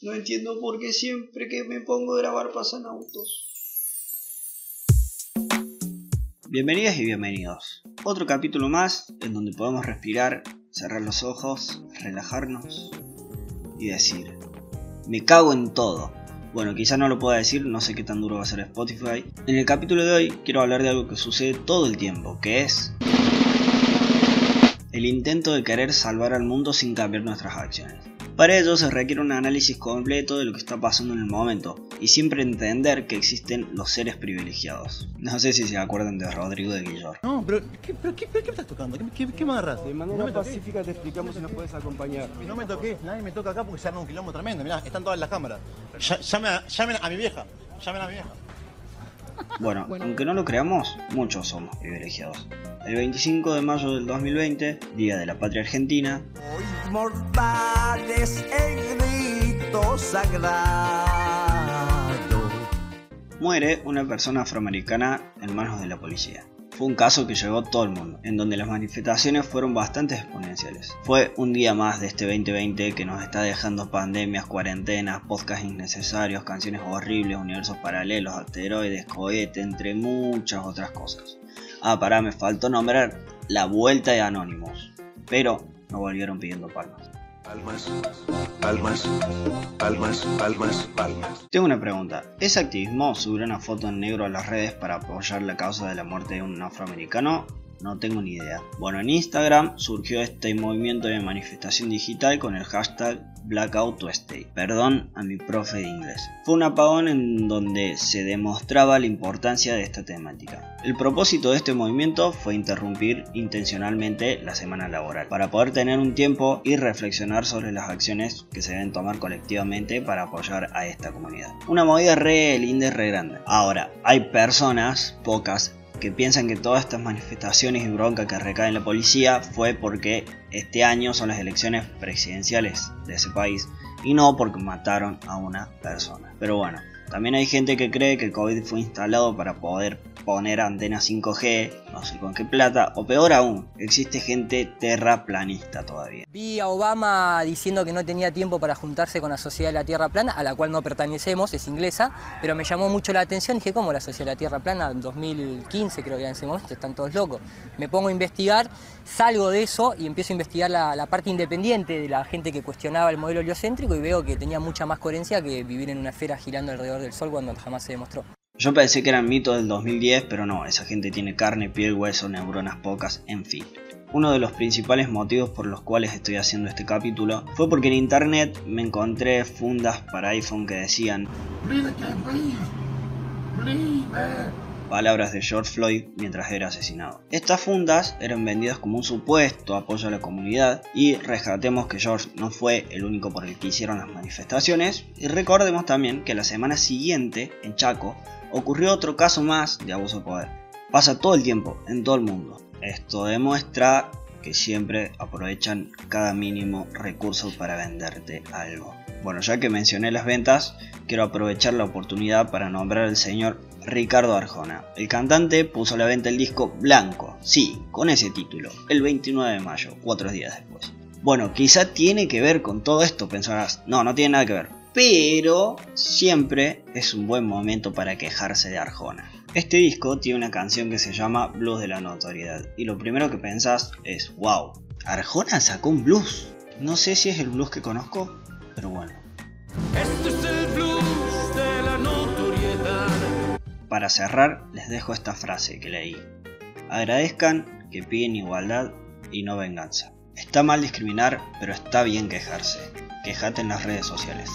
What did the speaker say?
No entiendo por qué siempre que me pongo a grabar pasan autos. Bienvenidas y bienvenidos. Otro capítulo más en donde podemos respirar, cerrar los ojos, relajarnos y decir, me cago en todo. Bueno, quizá no lo pueda decir, no sé qué tan duro va a ser Spotify. En el capítulo de hoy quiero hablar de algo que sucede todo el tiempo, que es el intento de querer salvar al mundo sin cambiar nuestras acciones. Para ello se requiere un análisis completo de lo que está pasando en el momento y siempre entender que existen los seres privilegiados. No sé si se acuerdan de Rodrigo de Guillor. No, pero ¿qué, pero qué, qué me estás tocando? ¿Qué, qué, qué me agarras? De manera no me toques. pacífica te explicamos si nos puedes acompañar. No me toques, nadie me toca acá porque se arma un quilombo tremendo. Mirá, están todas las cámaras. Llamen a, llamen a mi vieja. Llamen a mi vieja. Bueno, aunque no lo creamos, muchos somos privilegiados. El 25 de mayo del 2020, Día de la Patria Argentina, Hoy mortales en grito sagrado. muere una persona afroamericana en manos de la policía. Fue un caso que llegó todo el mundo, en donde las manifestaciones fueron bastante exponenciales. Fue un día más de este 2020 que nos está dejando pandemias, cuarentenas, podcasts innecesarios, canciones horribles, universos paralelos, asteroides, cohete, entre muchas otras cosas. Ah, pará, me faltó nombrar la vuelta de Anonymous, pero no volvieron pidiendo palmas. Palmas, palmas, palmas, palmas, palmas. Tengo una pregunta. ¿Es activismo subir una foto en negro a las redes para apoyar la causa de la muerte de un afroamericano? No tengo ni idea. Bueno, en Instagram surgió este movimiento de manifestación digital con el hashtag Blackout Tuesday. Perdón a mi profe de inglés. Fue un apagón en donde se demostraba la importancia de esta temática. El propósito de este movimiento fue interrumpir intencionalmente la semana laboral para poder tener un tiempo y reflexionar sobre las acciones que se deben tomar colectivamente para apoyar a esta comunidad. Una movida re linda y re grande. Ahora, hay personas, pocas, que piensan que todas estas manifestaciones y bronca que recae en la policía fue porque este año son las elecciones presidenciales de ese país y no porque mataron a una persona. Pero bueno, también hay gente que cree que el COVID fue instalado para poder poner antenas 5G, no sé con qué plata, o peor aún, existe gente terraplanista todavía. Vi a Obama diciendo que no tenía tiempo para juntarse con la Sociedad de la Tierra Plana, a la cual no pertenecemos, es inglesa, pero me llamó mucho la atención. Dije, ¿cómo la Sociedad de la Tierra Plana? En 2015 creo que en ese momento, están todos locos. Me pongo a investigar, salgo de eso y empiezo a investigar la, la parte independiente de la gente que cuestionaba el modelo heliocéntrico y veo que tenía mucha más coherencia que vivir en una esfera girando alrededor del Sol cuando jamás se demostró. Yo pensé que eran mitos del 2010, pero no, esa gente tiene carne, piel, hueso, neuronas pocas, en fin. Uno de los principales motivos por los cuales estoy haciendo este capítulo fue porque en internet me encontré fundas para iPhone que decían palabras de George Floyd mientras era asesinado. Estas fundas eran vendidas como un supuesto apoyo a la comunidad y rescatemos que George no fue el único por el que hicieron las manifestaciones y recordemos también que la semana siguiente en Chaco ocurrió otro caso más de abuso de poder. Pasa todo el tiempo, en todo el mundo. Esto demuestra que siempre aprovechan cada mínimo recurso para venderte algo. Bueno, ya que mencioné las ventas, quiero aprovechar la oportunidad para nombrar al señor Ricardo Arjona. El cantante puso a la venta el disco Blanco, sí, con ese título, el 29 de mayo, cuatro días después. Bueno, quizá tiene que ver con todo esto, pensarás. No, no tiene nada que ver. Pero siempre es un buen momento para quejarse de Arjona. Este disco tiene una canción que se llama Blues de la Notoriedad. Y lo primero que pensás es, wow, Arjona sacó un blues. No sé si es el blues que conozco, pero bueno. Este es el blues de la notoriedad. Para cerrar, les dejo esta frase que leí. Agradezcan que piden igualdad y no venganza. Está mal discriminar, pero está bien quejarse. Quejate en las redes sociales.